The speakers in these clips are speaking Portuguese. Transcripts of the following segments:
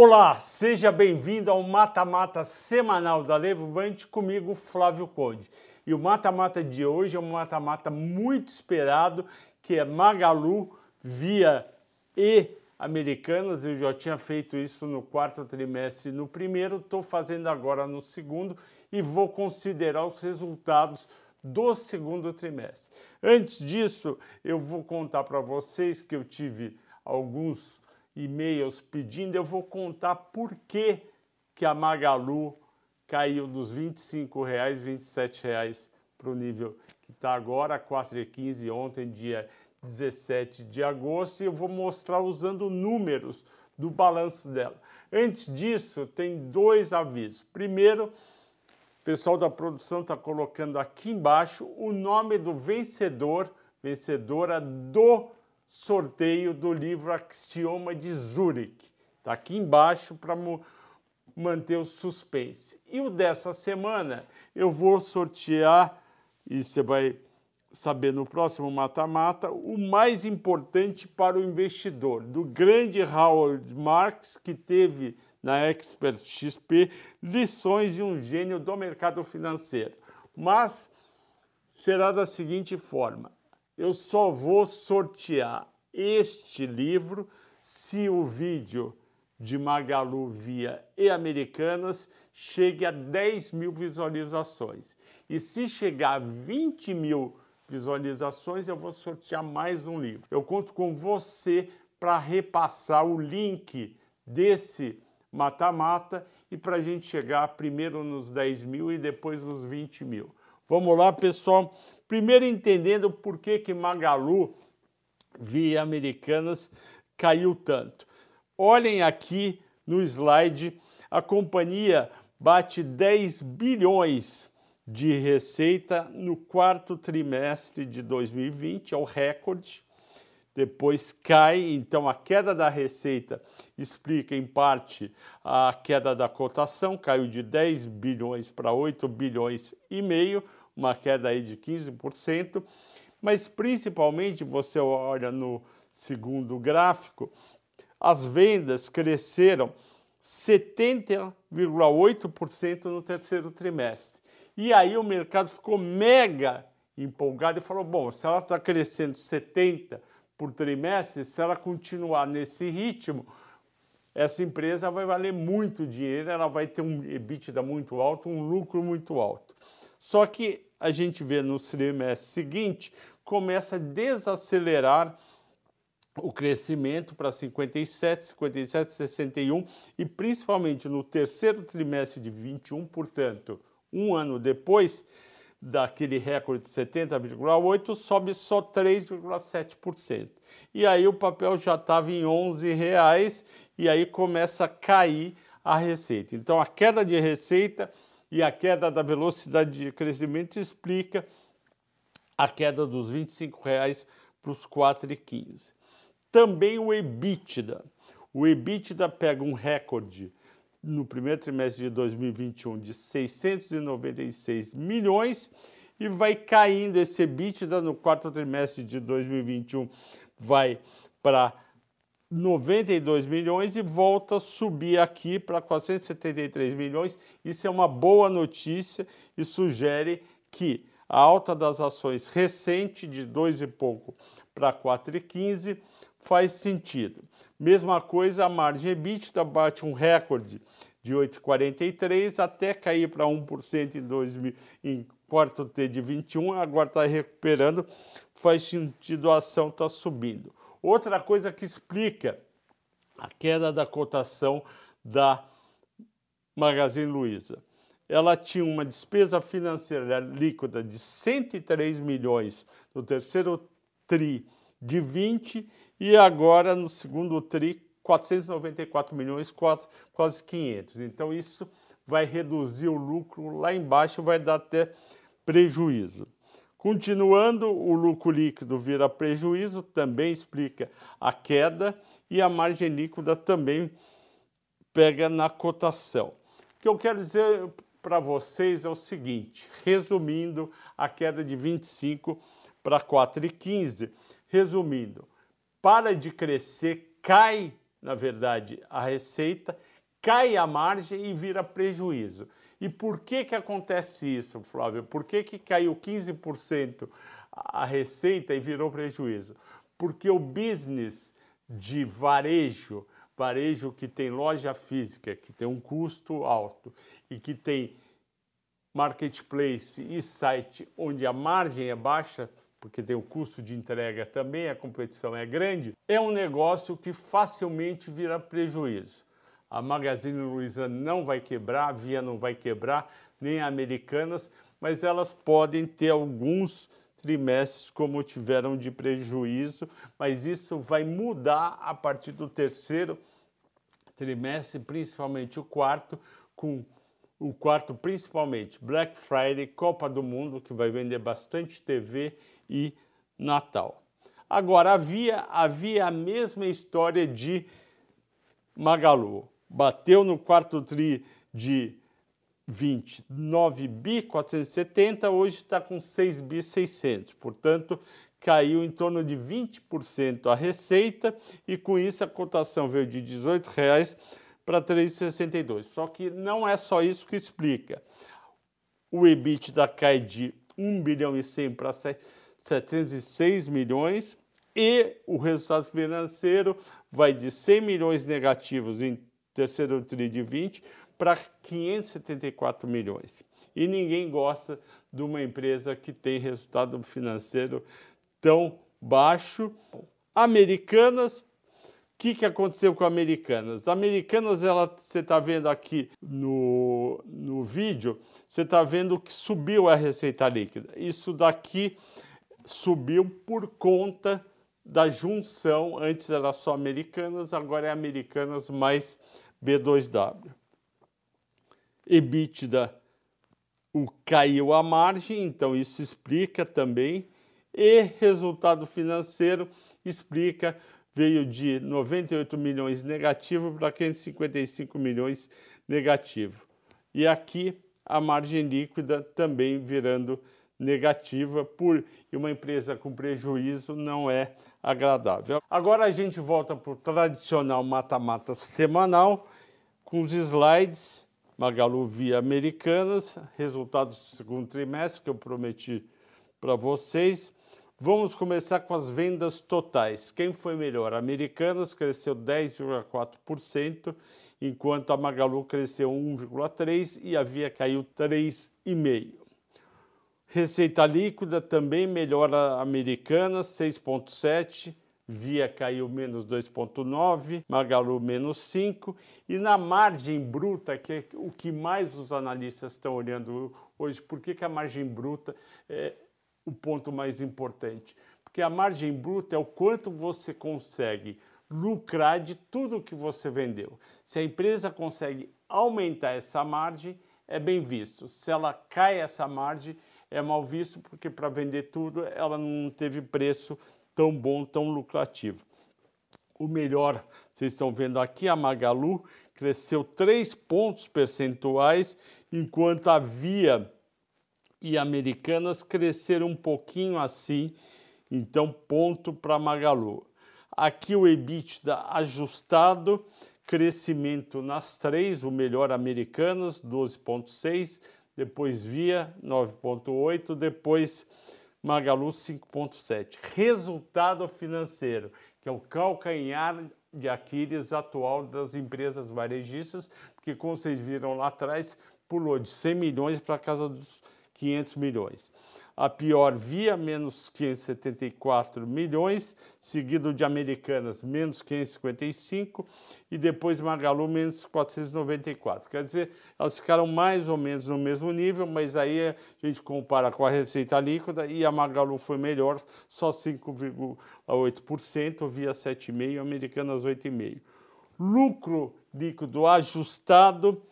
Olá, seja bem-vindo ao Mata Mata semanal da Levante comigo, Flávio Conde. E o Mata Mata de hoje é um Mata Mata muito esperado, que é Magalu via e Americanas. Eu já tinha feito isso no quarto trimestre no primeiro, estou fazendo agora no segundo e vou considerar os resultados do segundo trimestre. Antes disso, eu vou contar para vocês que eu tive alguns e-mails pedindo, eu vou contar por que, que a Magalu caiu dos R$ 25,00, R$ 27,00 para o nível que está agora, 4,15 ontem, dia 17 de agosto, e eu vou mostrar usando números do balanço dela. Antes disso, tem dois avisos. Primeiro, o pessoal da produção está colocando aqui embaixo o nome do vencedor, vencedora do sorteio do livro Axioma de Zurich. Está aqui embaixo para manter o suspense. E o dessa semana eu vou sortear, e você vai saber no próximo mata-mata, o mais importante para o investidor, do grande Howard Marks, que teve na Expert XP lições de um gênio do mercado financeiro. Mas será da seguinte forma: eu só vou sortear este livro se o vídeo de Magalu Via e Americanas chegue a 10 mil visualizações. E se chegar a 20 mil visualizações, eu vou sortear mais um livro. Eu conto com você para repassar o link desse mata-mata e para a gente chegar primeiro nos 10 mil e depois nos 20 mil. Vamos lá, pessoal. Primeiro entendendo por que, que Magalu via Americanas caiu tanto. Olhem aqui no slide, a companhia bate 10 bilhões de receita no quarto trimestre de 2020, é o recorde. Depois cai, então a queda da receita explica em parte a queda da cotação, caiu de 10 bilhões para 8 bilhões e meio, uma queda aí de 15%, mas principalmente você olha no segundo gráfico, as vendas cresceram 70,8% no terceiro trimestre. E aí o mercado ficou mega empolgado e falou: bom, se ela está crescendo 70% por trimestre, se ela continuar nesse ritmo, essa empresa vai valer muito dinheiro, ela vai ter um EBITDA muito alto, um lucro muito alto. Só que a gente vê no trimestre seguinte, começa a desacelerar o crescimento para 57, 57, 61 e principalmente no terceiro trimestre de 21, portanto, um ano depois daquele recorde de 70,8, sobe só 3,7%. E aí o papel já estava em 11 reais e aí começa a cair a receita. Então a queda de receita e a queda da velocidade de crescimento explica a queda dos R$ 25,00 para os 4,15. Também o EBITDA. O EBITDA pega um recorde no primeiro trimestre de 2021 de 696 milhões e vai caindo esse EBITDA no quarto trimestre de 2021 vai para 92 milhões e volta a subir aqui para 473 milhões. Isso é uma boa notícia e sugere que a alta das ações recente de 2 e pouco para 4,15 faz sentido. Mesma coisa, a margem EBITDA bate um recorde de 8,43 até cair para 1% em, 2000, em quarto T de 21, agora está recuperando, faz sentido a ação está subindo. Outra coisa que explica a queda da cotação da Magazine Luiza. Ela tinha uma despesa financeira líquida de 103 milhões no terceiro TRI de 20 e agora no segundo TRI 494 milhões, quase, quase 500. Então isso vai reduzir o lucro lá embaixo, vai dar até prejuízo. Continuando, o lucro líquido vira prejuízo, também explica a queda, e a margem líquida também pega na cotação. O que eu quero dizer para vocês é o seguinte, resumindo a queda de 25 para 4,15, resumindo, para de crescer, cai na verdade, a receita, cai a margem e vira prejuízo. E por que, que acontece isso, Flávio? Por que, que caiu 15% a receita e virou prejuízo? Porque o business de varejo, varejo que tem loja física, que tem um custo alto e que tem marketplace e site onde a margem é baixa, porque tem o custo de entrega também, a competição é grande, é um negócio que facilmente vira prejuízo. A Magazine Luiza não vai quebrar, a Via não vai quebrar, nem a Americanas, mas elas podem ter alguns trimestres como tiveram de prejuízo, mas isso vai mudar a partir do terceiro trimestre, principalmente o quarto, com o quarto principalmente Black Friday, Copa do Mundo, que vai vender bastante TV e Natal. Agora, havia, havia a mesma história de Magalu. Bateu no quarto tri de 29 bi 470, hoje está com 6 bi 600. Portanto, caiu em torno de 20% a receita e com isso a cotação veio de 18 reais para 3,62. Só que não é só isso que explica. O EBITDA cai de 1 bilhão e 100 para 706 milhões e o resultado financeiro vai de 100 milhões negativos em terceiro TRI de 20 para 574 milhões. E ninguém gosta de uma empresa que tem resultado financeiro tão baixo. Americanas, o que, que aconteceu com Americanas? Americanas, ela, você está vendo aqui no, no vídeo, você está vendo que subiu a receita líquida. Isso daqui subiu por conta da junção, antes era só Americanas, agora é Americanas mais B2W. EBITDA o, caiu a margem, então isso explica também. E resultado financeiro explica, veio de 98 milhões negativo para 555 milhões negativo. E aqui a margem líquida também virando negativa por uma empresa com prejuízo não é agradável. Agora a gente volta para o tradicional mata-mata semanal com os slides Magalu via Americanas, resultados do segundo trimestre que eu prometi para vocês. Vamos começar com as vendas totais. Quem foi melhor? Americanas cresceu 10,4%, enquanto a Magalu cresceu 1,3% e a Via caiu 3,5%. Receita líquida também melhora Americanas, 6,7%. Via caiu menos 2,9, Magalu menos 5, e na margem bruta, que é o que mais os analistas estão olhando hoje, por que, que a margem bruta é o ponto mais importante? Porque a margem bruta é o quanto você consegue lucrar de tudo que você vendeu. Se a empresa consegue aumentar essa margem, é bem visto. Se ela cai essa margem, é mal visto, porque para vender tudo ela não teve preço tão bom, tão lucrativo. O melhor, vocês estão vendo aqui, a Magalu cresceu 3 pontos percentuais, enquanto a Via e Americanas cresceram um pouquinho assim, então ponto para Magalu. Aqui o EBITDA ajustado, crescimento nas três, o melhor Americanas, 12,6, depois Via, 9,8, depois Magalu 5,7. Resultado financeiro, que é o calcanhar de Aquiles atual das empresas varejistas, porque como vocês viram lá atrás, pulou de 100 milhões para casa dos 500 milhões. A pior via, menos 574 milhões, seguido de Americanas, menos 555, e depois Magalu, menos 494. Quer dizer, elas ficaram mais ou menos no mesmo nível, mas aí a gente compara com a receita líquida e a Magalu foi melhor, só 5,8%, via 7,5%, Americanas 8,5%. Lucro líquido ajustado,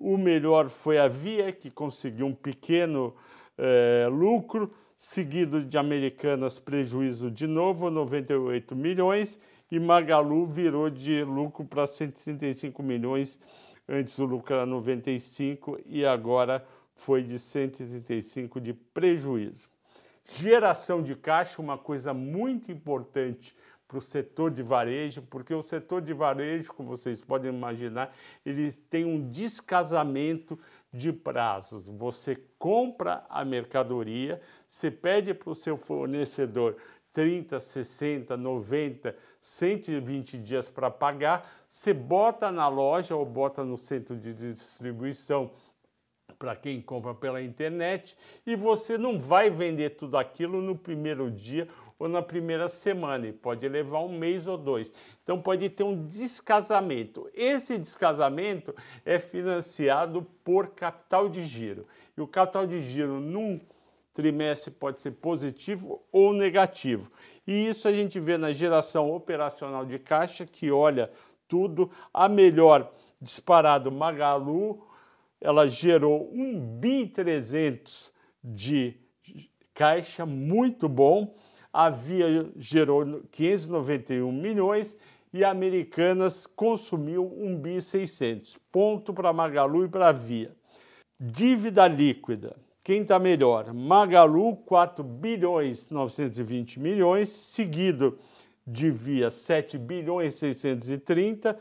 o melhor foi a Via, que conseguiu um pequeno é, lucro, seguido de Americanas prejuízo de novo, 98 milhões, e Magalu virou de lucro para 135 milhões, antes o lucro era 95 e agora foi de 135 de prejuízo. Geração de caixa, uma coisa muito importante para o setor de varejo, porque o setor de varejo, como vocês podem imaginar, ele tem um descasamento de prazos. Você compra a mercadoria, você pede para o seu fornecedor 30, 60, 90, 120 dias para pagar, você bota na loja ou bota no centro de distribuição para quem compra pela internet e você não vai vender tudo aquilo no primeiro dia ou na primeira semana, e pode levar um mês ou dois. Então pode ter um descasamento. Esse descasamento é financiado por capital de giro. E o capital de giro num trimestre pode ser positivo ou negativo. E isso a gente vê na geração operacional de caixa, que olha tudo. A melhor disparado Magalu, ela gerou 1 bi 300 de caixa, muito bom. A Via gerou 591 milhões e a Americanas consumiu 1 bi 600. Ponto para Magalu e para a Via. Dívida líquida. Quem está melhor? Magalu, 4 bilhões 920 milhões, seguido de Via 7 bilhões 630,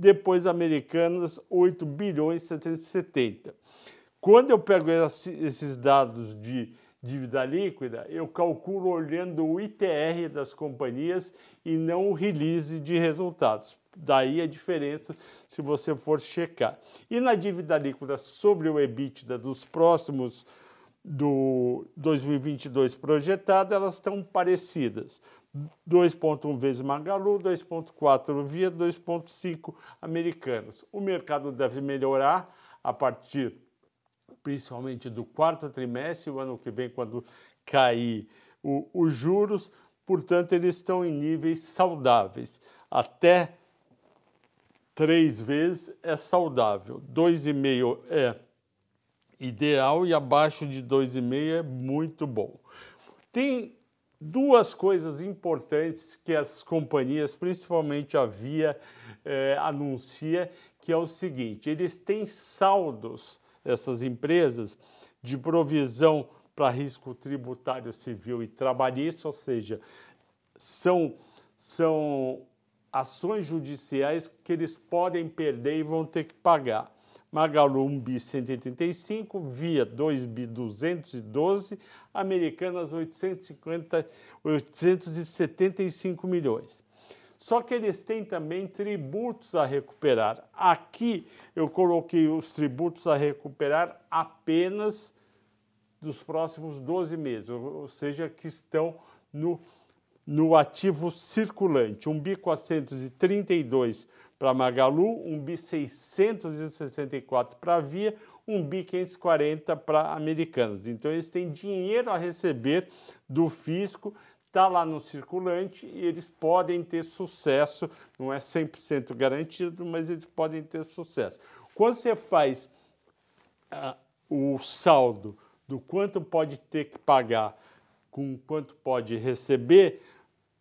depois Americanas 8 bilhões 770. Quando eu pego esses dados de dívida líquida, eu calculo olhando o ITR das companhias e não o release de resultados. Daí a diferença se você for checar. E na dívida líquida sobre o EBITDA dos próximos do 2022 projetado, elas estão parecidas. 2,1 vezes Magalu, 2,4 Via, 2,5 Americanas. O mercado deve melhorar a partir principalmente do quarto trimestre, o ano que vem, quando cair os juros, portanto, eles estão em níveis saudáveis. Até três vezes é saudável, 2,5 é ideal e abaixo de 2,5 é muito bom. Tem duas coisas importantes que as companhias, principalmente a Via, é, anuncia, que é o seguinte: eles têm saldos, essas empresas, de provisão para risco tributário civil e trabalhista, ou seja, são, são ações judiciais que eles podem perder e vão ter que pagar. Magalu 1 bi 185, Via 2 bi 212, Americanas 850, 875 milhões. Só que eles têm também tributos a recuperar. Aqui eu coloquei os tributos a recuperar apenas dos próximos 12 meses, ou seja, que estão no, no ativo circulante. Um bi 432 para Magalu, um bi 664 para Via, um bi 540 para Americanas. Então eles têm dinheiro a receber do fisco, está lá no circulante e eles podem ter sucesso, não é 100% garantido, mas eles podem ter sucesso. Quando você faz uh, o saldo do quanto pode ter que pagar com quanto pode receber,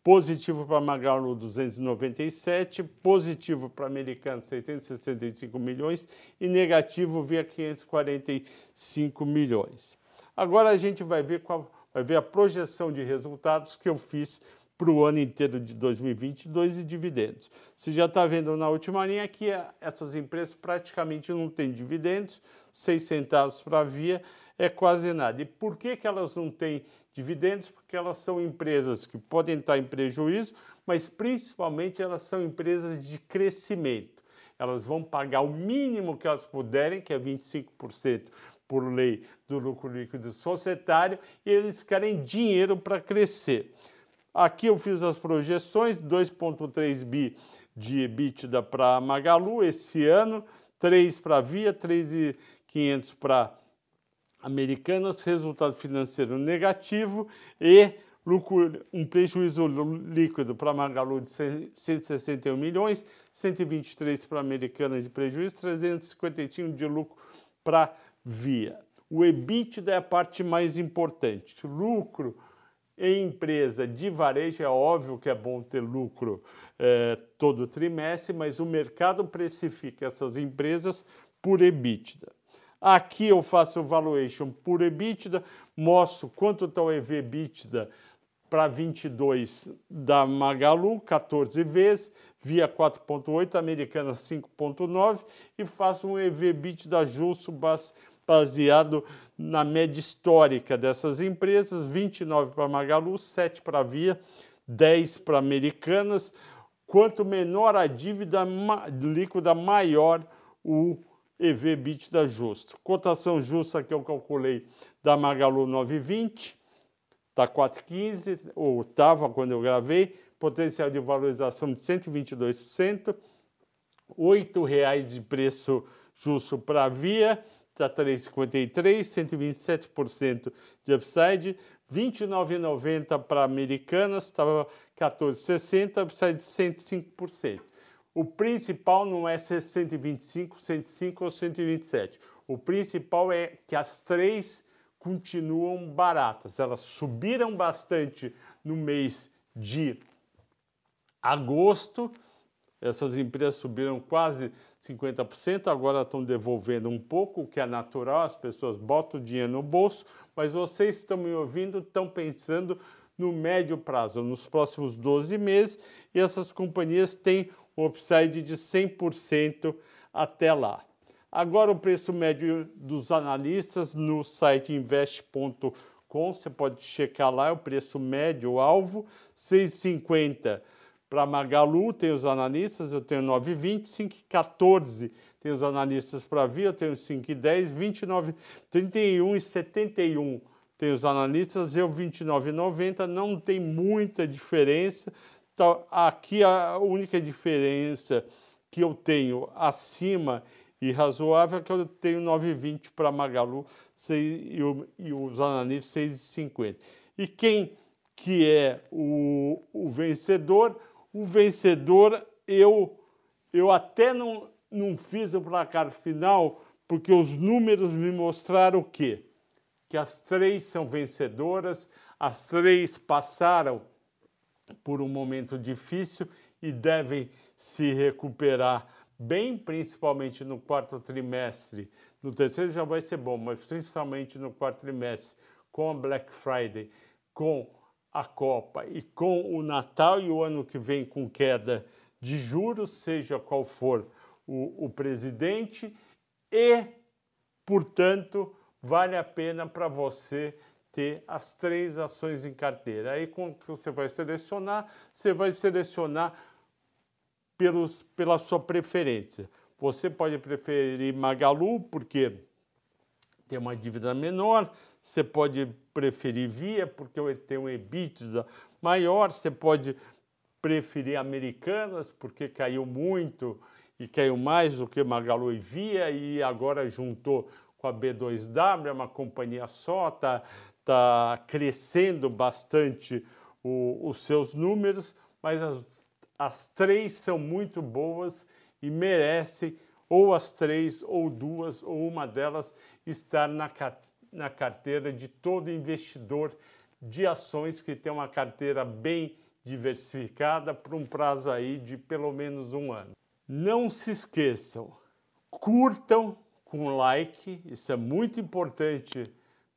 positivo para Magalu 297, positivo para Americano 665 milhões e negativo via 545 milhões. Agora a gente vai ver, qual, vai ver a projeção de resultados que eu fiz para o ano inteiro de 2022 e dividendos. Você já está vendo na última linha que essas empresas praticamente não têm dividendos, 6 centavos para a Via é quase nada. E por que, que elas não têm dividendos? Porque elas são empresas que podem estar em prejuízo, mas principalmente elas são empresas de crescimento. Elas vão pagar o mínimo que elas puderem, que é 25% por lei do lucro líquido societário, e eles querem dinheiro para crescer. Aqui eu fiz as projeções, 2,3 bi de EBITDA para Magalu esse ano, 3 para Via, 3,500 para Americanas, resultado financeiro negativo e lucro, um prejuízo líquido para Magalu de 161 milhões, 123 para Americanas de prejuízo, 355 de lucro para Via. O EBITDA é a parte mais importante. Lucro em empresa de varejo é óbvio que é bom ter lucro é, todo trimestre, mas o mercado precifica essas empresas por EBITDA. Aqui eu faço o valuation por EBITDA, mostro quanto está o EV EBITDA para 22 da Magalu, 14 vezes, via 4.8, Americana 5.9 e faço um EV/BIT da Justo baseado na média histórica dessas empresas, 29 para Magalu, 7 para Via, 10 para Americanas. Quanto menor a dívida líquida, maior o EV/BIT da Justo. Cotação justa que eu calculei da Magalu 920, está 4,15, ou estava quando eu gravei, potencial de valorização de 122%, R$ reais de preço justo para a Via, está 3,53, 127% de upside, R$ 29,90 para Americanas, estava 14,60, upside de 105%. O principal não é ser 125, 105 ou 127. O principal é que as três continuam baratas. Elas subiram bastante no mês de agosto. Essas empresas subiram quase 50%, agora estão devolvendo um pouco, o que é natural, as pessoas botam o dinheiro no bolso, mas vocês estão me ouvindo, estão pensando no médio prazo, nos próximos 12 meses, e essas companhias têm upside de 100% até lá. Agora o preço médio dos analistas no site invest.com, você pode checar lá, é o preço médio alvo, 6,50 para Magalu, tem os analistas, eu tenho 9,20, 5,14 tem os analistas para Via, eu tenho 5,10, 29, 31 e 71 tem os analistas, eu 29,90, não tem muita diferença. Então, aqui a única diferença que eu tenho acima e razoável é que eu tenho 9,20 para Magalu 6, e, o, e os analistas 6,50. E quem que é o, o vencedor? o vencedor, eu, eu até não, não fiz o placar final, porque os números me mostraram o quê? Que as três são vencedoras, as três passaram por um momento difícil e devem se recuperar bem, principalmente no quarto trimestre. No terceiro já vai ser bom, mas principalmente no quarto trimestre, com a Black Friday, com a Copa e com o Natal e o ano que vem com queda de juros, seja qual for o, o presidente, e, portanto, vale a pena para você ter as três ações em carteira. Aí, com que você vai selecionar, você vai selecionar pelos, pela sua preferência. Você pode preferir Magalu, porque tem uma dívida menor, você pode preferir Via, porque tem um EBITDA maior, você pode preferir Americanas, porque caiu muito e caiu mais do que Magalu e Via, e agora juntou com a B2W, é uma companhia só, está tá crescendo bastante o, os seus números, mas as, as três são muito boas e merecem ou as três, ou duas, ou uma delas estar na, na carteira de todo investidor de ações que tem uma carteira bem diversificada por um prazo aí de pelo menos um ano. Não se esqueçam, curtam com like, isso é muito importante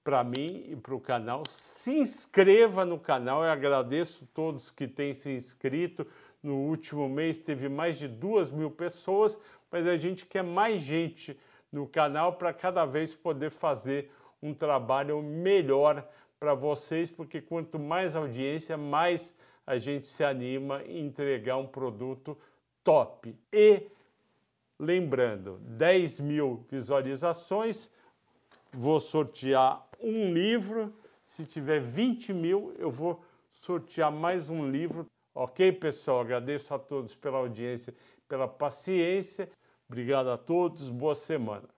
para mim e para o canal. Se inscreva no canal, eu agradeço todos que têm se inscrito. No último mês teve mais de duas mil pessoas, mas a gente quer mais gente no canal para cada vez poder fazer um trabalho melhor para vocês, porque quanto mais audiência, mais a gente se anima em entregar um produto top. E lembrando, 10 mil visualizações, vou sortear um livro. Se tiver 20 mil, eu vou sortear mais um livro. Ok, pessoal? Agradeço a todos pela audiência, pela paciência. Obrigado a todos, boa semana.